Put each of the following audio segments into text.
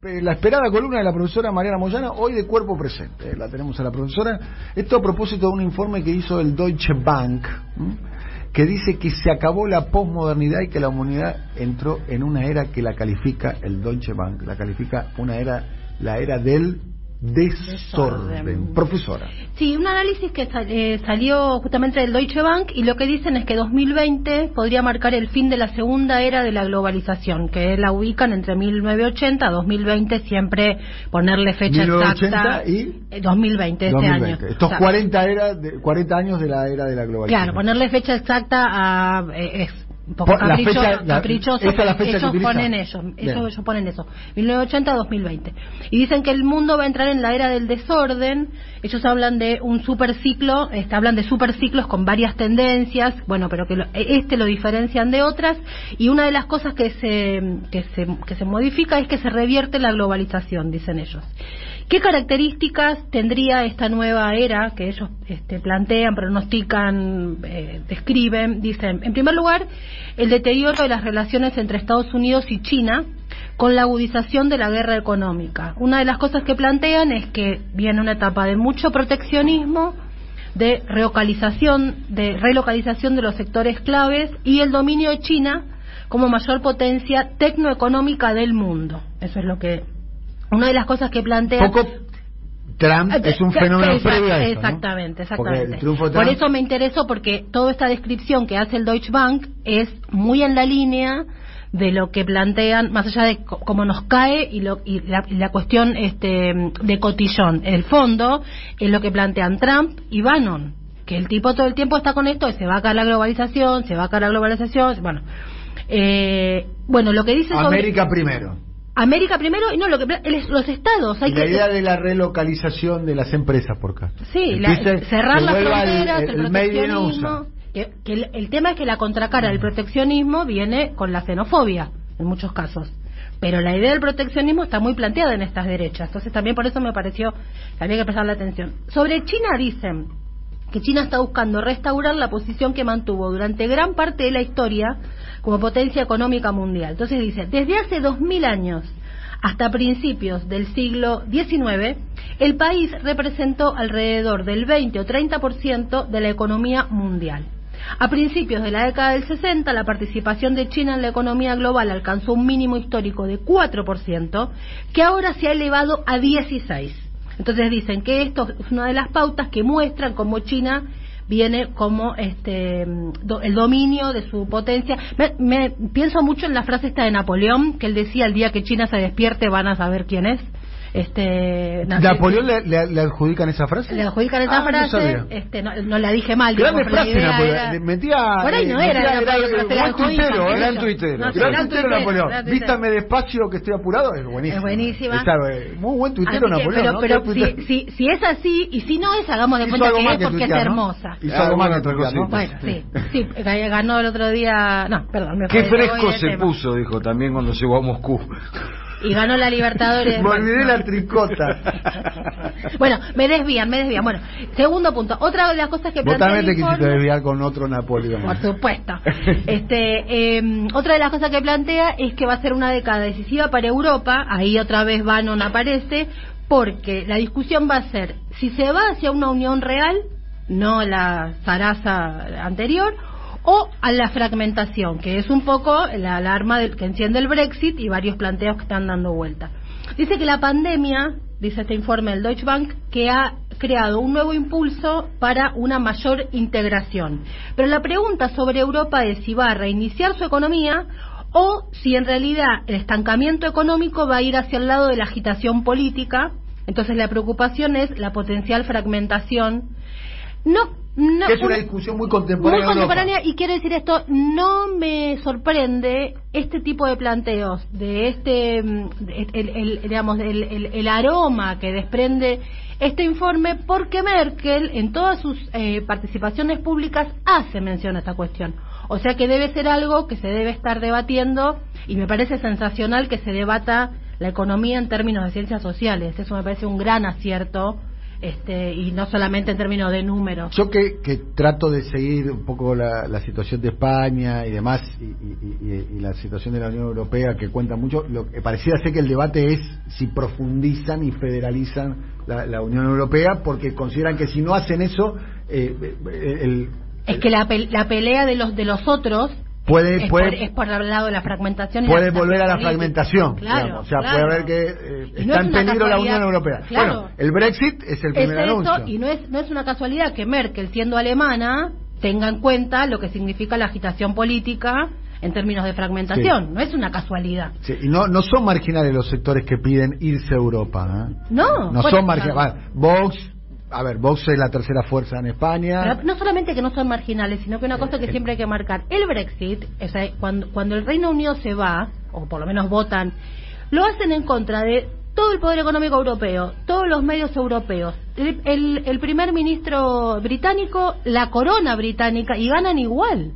Eh, La esperada columna de la profesora Mariana Moyana, hoy de cuerpo presente. eh, La tenemos a la profesora. Esto a propósito de un informe que hizo el Deutsche Bank, que dice que se acabó la posmodernidad y que la humanidad entró en una era que la califica el Deutsche Bank, la califica una era, la era del desorden. Desorden. Profesora. Sí, un análisis que sal- eh, salió justamente del Deutsche Bank y lo que dicen es que 2020 podría marcar el fin de la segunda era de la globalización, que la ubican entre 1980 a 2020, siempre ponerle fecha 1980 exacta. y Eh, 2020, este 2020. año. Estos O sea, 40, era de- 40 años de la era de la globalización. Claro, ponerle fecha exacta a, eh, es un poco Por- la capricho- fecha- la- caprichoso. esa es la fecha que ellos ponen eso, ellos ponen eso. 1980 a 2020. Y dicen que el mundo va a entrar en la era del desorden. Ellos hablan de un superciclo, este, hablan de superciclos con varias tendencias, bueno, pero que lo- este lo diferencian de otras. Y una de las cosas que se, que se, que se modifica es que se revierte la globalización, dicen ellos. ¿Qué características tendría esta nueva era que ellos este, plantean, pronostican, eh, describen? Dicen, en primer lugar, el deterioro de las relaciones entre Estados Unidos y China con la agudización de la guerra económica. Una de las cosas que plantean es que viene una etapa de mucho proteccionismo, de relocalización, de relocalización de los sectores claves y el dominio de China como mayor potencia tecnoeconómica del mundo. Eso es lo que una de las cosas que plantea Poco Trump Ah, es un exact- fenómeno exact- previo a eso, ¿no? Exactamente, exactamente. Por eso me interesó, porque toda esta descripción que hace el Deutsche Bank es muy en la línea de lo que plantean, más allá de cómo nos cae y, lo, y la, y la cuestión este, de cotillón. El fondo es lo que plantean Trump y Bannon, que el tipo todo el tiempo está con esto, se va a caer la globalización, se va a caer la globalización, bueno. Eh, bueno, lo que dice sobre... América primero. América primero, y no, lo que los estados. Hay Y la que, idea de la relocalización de las empresas por acá. Sí, la- cerrar las fronteras, el, el, el proteccionismo. Que, que el, el tema es que la contracara del proteccionismo viene con la xenofobia, en muchos casos. Pero la idea del proteccionismo está muy planteada en estas derechas. Entonces también por eso me pareció que había que prestarle atención. Sobre China dicen que China está buscando restaurar la posición que mantuvo durante gran parte de la historia como potencia económica mundial. Entonces dice, desde hace dos mil años hasta principios del siglo XIX, el país representó alrededor del 20 o 30% de la economía mundial. A principios de la década del 60, la participación de China en la economía global alcanzó un mínimo histórico de 4%, que ahora se ha elevado a 16%. Entonces dicen que esto es una de las pautas que muestran cómo China viene como este el dominio de su potencia. Me, me- pienso mucho en la frase esta de Napoleón, que él decía el día que China se despierte van a saber quién es. Este, na- ¿Napoleón le, le- le adjudican esa frase? le adjudican esa Ah, no frase, sabía. este, no, no la dije mal. Grande digamos, frase, Napoleón. era- Le Metía, Por ahí eh, no era, tuitero, gran gran Napoleón. Vístame despacio que estoy apurado, es buenísimo. Es buenísima. Está, eh, muy buen tuitero Napoleón. pero ¿no? pero si, si, si es así, y si no es, hagamos de cuenta que es que porque es hermosa. Hizo algo más. Bueno, sí, sí, ga- ganó el otro día. No, perdón, me Qué fresco se puso, dijo también cuando llegó a Moscú. Y ganó la Libertadores. Me olvidé la tricota. Bueno, me desvían, me desvían. Bueno, segundo punto. Otra de las cosas que Vos plantea también quisiste informe- desviar con otro Napoleón. Por supuesto. Este, eh, otra de las cosas que plantea es que va a ser una década decisiva para Europa. Ahí otra vez Bannon aparece, porque la discusión va a ser si se va hacia una unión real, no la zaraza anterior, o a la fragmentación, que es un poco la alarma del, que enciende el Brexit y varios planteos que están dando vuelta. Dice que la pandemia, dice este informe del Deutsche Bank, que ha creado un nuevo impulso para una mayor integración. Pero la pregunta sobre Europa es si va a reiniciar su economía o si en realidad el estancamiento económico va a ir hacia el lado de la agitación política. Entonces la preocupación es la potencial fragmentación. No, no, que es una discusión muy muy contemporánea. Europa. contemporánea y quiero decir esto, no me sorprende este tipo de planteos, de este, mm, de- el, el- digamos, el, el- el aroma que desprende este informe, porque Merkel en todas sus eh, participaciones públicas hace mención a esta cuestión. O sea que debe ser algo que se debe estar debatiendo y me parece sensacional que se debata la economía en términos de ciencias sociales. Eso me parece un gran acierto este, y no solamente en términos de números. Yo que, que trato de seguir un poco la, la situación de España y demás, y, y- y- y la situación de la Unión Europea que cuenta mucho, lo que pareciera ser que el debate es si profundizan y federalizan la, la Unión Europea, porque consideran que si no hacen eso, eh, eh, el, Es que la, la pelea de los de los otros puede, es, puede, por, es por el lado de la fragmentación. y puede la volver a la fragmentación. Claro, digamos. O sea, claro. puede haber que eh, Y no está es en peligro la Unión Europea. Claro. Bueno, el Brexit es el Es primer eso, anuncio. y no es, no es una casualidad que Merkel, siendo alemana, tenga en cuenta lo que significa la agitación política en términos de fragmentación. Sí. No es una casualidad. Sí, y no, no son marginales los sectores que piden irse a Europa. ¿eh? No, No son marginales. Vox, a ver, Vox es la tercera fuerza en España. Pero no solamente que no son marginales, sino que una cosa que siempre hay que marcar. El Brexit, o sea, cuando, cuando el Reino Unido se va, o por lo menos votan, lo hacen en contra de todo el poder económico europeo, todos los medios europeos, el, el- el primer ministro británico, la corona británica, y ganan igual.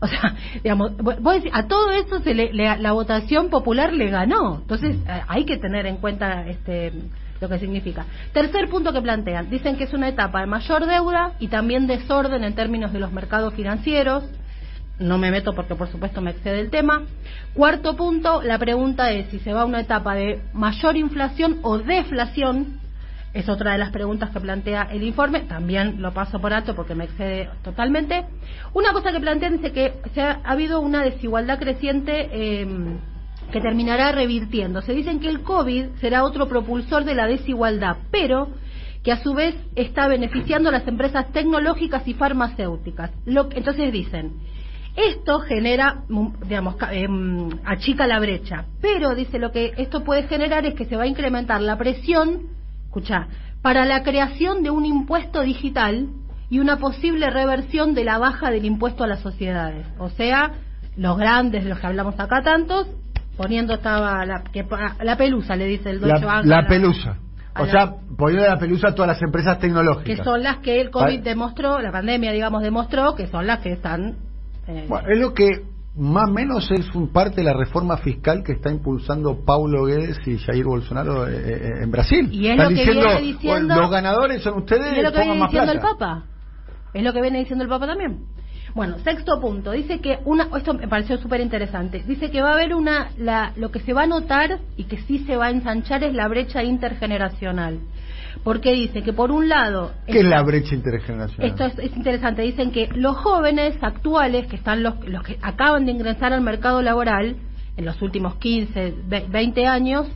O sea, digamos, vo- vos decís, a todo eso se le, le- la votación popular le ganó. Entonces, eh, hay que tener en cuenta este lo que significa. Tercer punto que plantean, dicen que es una etapa de mayor deuda y también desorden en términos de los mercados financieros. No me meto porque por supuesto me excede el tema. Cuarto punto, la pregunta es si se va a una etapa de mayor inflación o deflación. Es otra de las preguntas que plantea el informe. También lo paso por alto porque me excede totalmente. Una cosa que plantean dice que se ha, ha habido una desigualdad creciente eh, que terminará revirtiendo. Se dicen que el COVID será otro propulsor de la desigualdad, pero que a su vez está beneficiando a las empresas tecnológicas y farmacéuticas. Lo, entonces dicen, esto genera, mm, digamos, em, achica la brecha, pero dice lo que esto puede generar es que se va a incrementar la presión, escucha, para la creación de un impuesto digital y una posible reversión de la baja del impuesto a las sociedades. O sea, los grandes, los que hablamos acá tantos, poniendo estaba la, que, la pelusa, le dice el Deutsche la, Bank. la la- pelusa. O la- sea, poniendo la pelusa a todas las empresas tecnológicas. que son las que el COVID demostró, la pandemia, digamos, demostró que son las que están. eh, Bueno, es lo que más o menos es un parte de la reforma fiscal que está impulsando Paulo Guedes y Jair Bolsonaro eh, eh, en Brasil. Y es Están lo que diciendo, viene diciendo- "Bueno, los ganadores son ustedes, y es lo que viene diciendo plata. el Papa. Es lo que viene diciendo el Papa también. Bueno, sexto punto. Dice que una, esto me pareció súper interesante. Dice que va a haber una, la, lo que se va a notar y que sí se va a ensanchar es la brecha intergeneracional. Porque dice que por un lado. ¿Qué es la brecha intergeneracional? Esto es, es interesante. Dicen que los jóvenes actuales, que están los, los que acaban de ingresar al mercado laboral en los últimos 15, ve- 20 años,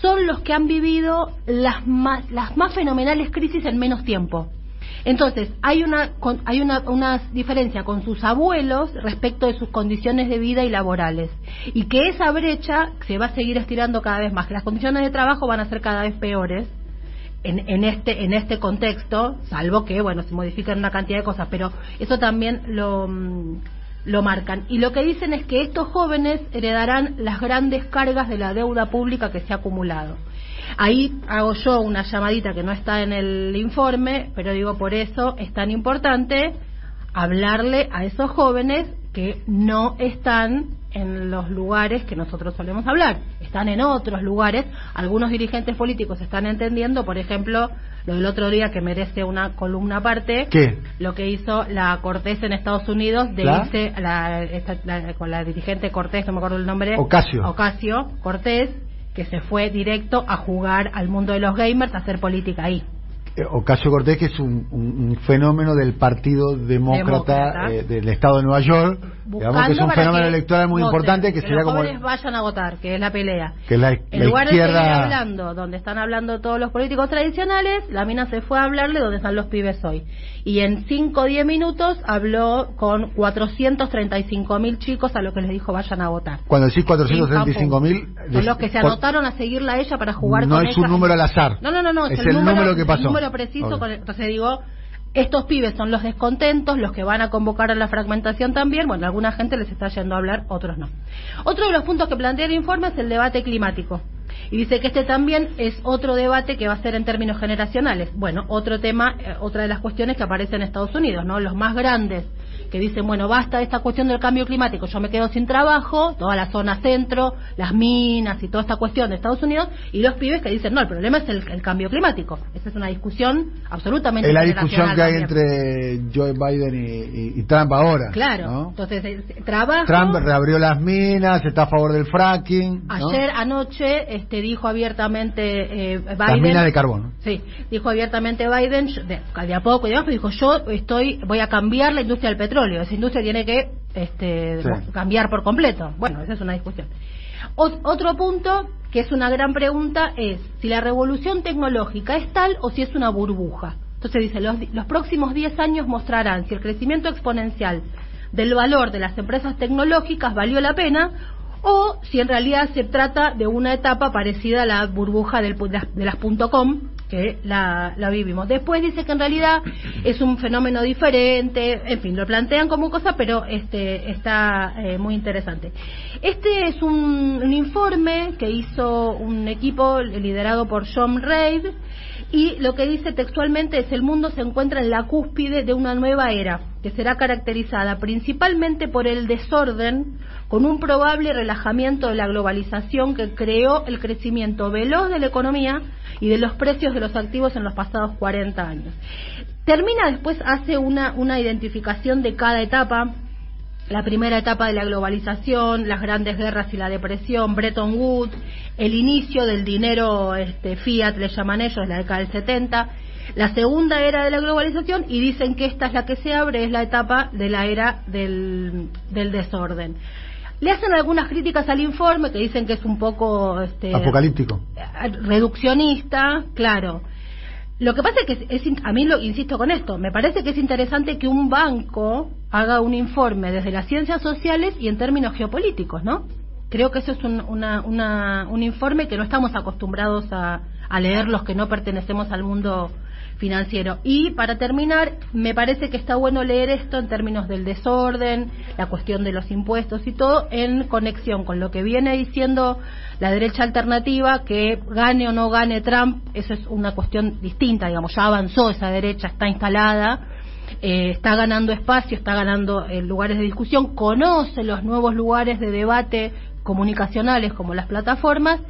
son los que han vivido las más, las más fenomenales crisis en menos tiempo. Entonces, hay una hay una, una diferencia con sus abuelos respecto de sus condiciones de vida y laborales. Y que esa brecha se va a seguir estirando cada vez más, que las condiciones de trabajo van a ser cada vez peores en, en este en este contexto, salvo que bueno se modifican una cantidad de cosas, pero eso también lo mm, lo marcan. Y lo que dicen es que estos jóvenes heredarán las grandes cargas de la deuda pública que se ha acumulado. Ahí hago yo una llamadita que no está en el informe, pero digo por eso es tan importante hablarle a esos jóvenes que no están en los lugares que nosotros solemos hablar, están en otros lugares. Algunos dirigentes políticos están entendiendo, por ejemplo, lo del otro día que merece una columna aparte, ¿Qué? lo que hizo la Cortés en Estados Unidos de ¿La? irse la- esta- la- con la dirigente Cortés, no me acuerdo el nombre. Ocasio. Ocasio Cortés, que se fue directo a jugar al mundo de los gamers, a hacer política ahí. Eh, Ocasio Cortés, que es un, un- un fenómeno del Partido Demócrata, Demócrata. eh, del Estado de Nueva York, digamos que es un fenómeno electoral muy voten, importante, que, que sería los como vayan a votar, que es la pelea. que la, En la lugar de izquierda... hablando donde están hablando todos los políticos tradicionales, la mina se fue a hablarle donde están los pibes hoy. Y en 5 o 10 minutos habló con 435 mil chicos a lo que les dijo vayan a votar. Cuando decís 435 mil... Son los que se anotaron a seguirla a ella para jugar No con es ella. un número al azar. No, no, no, no Es el número que pasó. El número preciso. Ok. con- entonces digo, estos pibes son los descontentos, los que van a convocar a la fragmentación también. Bueno, alguna gente les está yendo a hablar, otros no. Otro de los puntos que plantea el informe es el debate climático. Y dice que este también es otro debate que va a ser en términos generacionales. Bueno, otro tema, eh, otra de las cuestiones que aparece en Estados Unidos, ¿no? Los más grandes que dicen, bueno, basta esta cuestión del cambio climático, yo me quedo sin trabajo, toda la zona centro, las minas y toda esta cuestión de Estados Unidos, y los pibes que dicen, no, el problema es el, cambio climático. Esa es una discusión absolutamente Es la discusión que hay entre Joe Biden y, Trump ahora. Claro, entonces, eh, trabajo... Trump reabrió las minas, está a favor del fracking. Ayer anoche este, dijo abiertamente eh, Biden... Las minas de carbón. Sí, dijo abiertamente Biden, de, de a poco y demás, dijo, yo estoy voy a cambiar la industria del petróleo. Esa industria tiene que este, cambiar por completo. Bueno, esa es una discusión. otro punto que es una gran pregunta es si la revolución tecnológica es tal o si es una burbuja. Entonces dice, los, los próximos 10 años mostrarán si el crecimiento exponencial del valor de las empresas tecnológicas valió la pena o si en realidad se trata de una etapa parecida a la burbuja del, de las .com que la, vivimos. Después dice que en realidad es un fenómeno diferente, en fin, lo plantean como cosa, pero este está eh, muy interesante. Este es un, un, informe que hizo un equipo liderado por John Reid y lo que dice textualmente es el mundo se encuentra en la cúspide de una nueva era que será caracterizada principalmente por el desorden con un probable relajamiento de la globalización que creó el crecimiento veloz de la economía y de los precios de los activos en los pasados 40 años. Termina después, hace una, una identificación de cada etapa, la primera etapa de la globalización, las grandes guerras y la depresión, Bretton Woods, el inicio del dinero este, fiat, le llaman ellos, la década del 70, la segunda era de la globalización y dicen que esta es la que se abre, es la etapa de la era del, del desorden. Le hacen algunas críticas al informe que dicen que es un poco este, apocalíptico, reduccionista, claro. Lo que pasa es que es, a mí lo insisto con esto, me parece que es interesante que un banco haga un informe desde las ciencias sociales y en términos geopolíticos, ¿no? Creo que eso es un, una, un informe que no estamos acostumbrados a, a leer los que no pertenecemos al mundo financiero. Y para terminar, me parece que está bueno leer esto en términos del desorden, la cuestión de los impuestos y todo, en conexión con lo que viene diciendo la derecha alternativa, que gane o no gane Trump, eso es una cuestión distinta, digamos, ya avanzó esa derecha, está instalada. Eh, está ganando espacio, está ganando eh, lugares de discusión, conoce los nuevos lugares de debate comunicacionales como las plataformas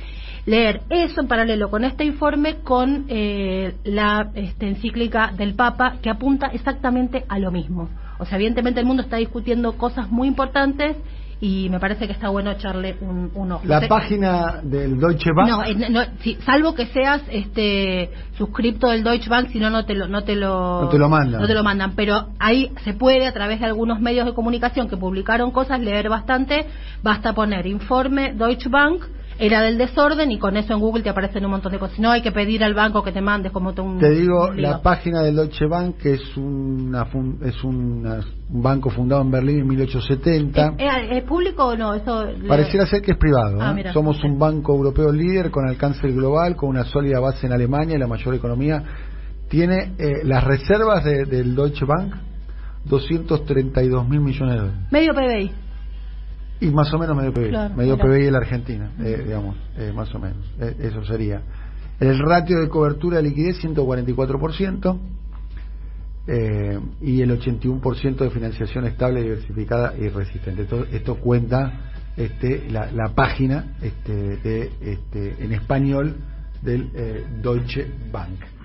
leer eso en paralelo con este informe con eh, la este, encíclica del Papa que apunta exactamente a lo mismo. O sea, evidentemente el mundo está discutiendo cosas muy importantes y me parece que está bueno echarle un, ojo. La página del Deutsche Bank. No, eh, salvo que seas este suscripto del Deutsche Bank, si no no te lo no te lo no te lo mandan. No te lo mandan, pero ahí se puede a través de algunos medios de comunicación que publicaron cosas leer bastante, basta poner informe Deutsche Bank era del desorden y con eso en Google te aparecen un montón de cosas. No hay que pedir al banco que te mandes como un... Te digo, la página del Deutsche Bank, que es, una, es un banco fundado en Berlín en 1870. ¿Es, público o no? Eso Pareciera ser que es privado. Ah, ¿eh? Somos un banco europeo líder con alcance global, con una sólida base en Alemania y la mayor economía. Tiene eh, las reservas del Deutsche Bank, 232 mil millones de dólares. Medio PBI. Y más o menos medio PBI, medio PBI en la Argentina, eh, digamos, eh, más o menos, eh, eso sería. El ratio de cobertura de liquidez 144% eh, y el 81% de financiación estable, diversificada y resistente. Esto, esto cuenta este, la, la página este, de, este, en español del Deutsche Bank.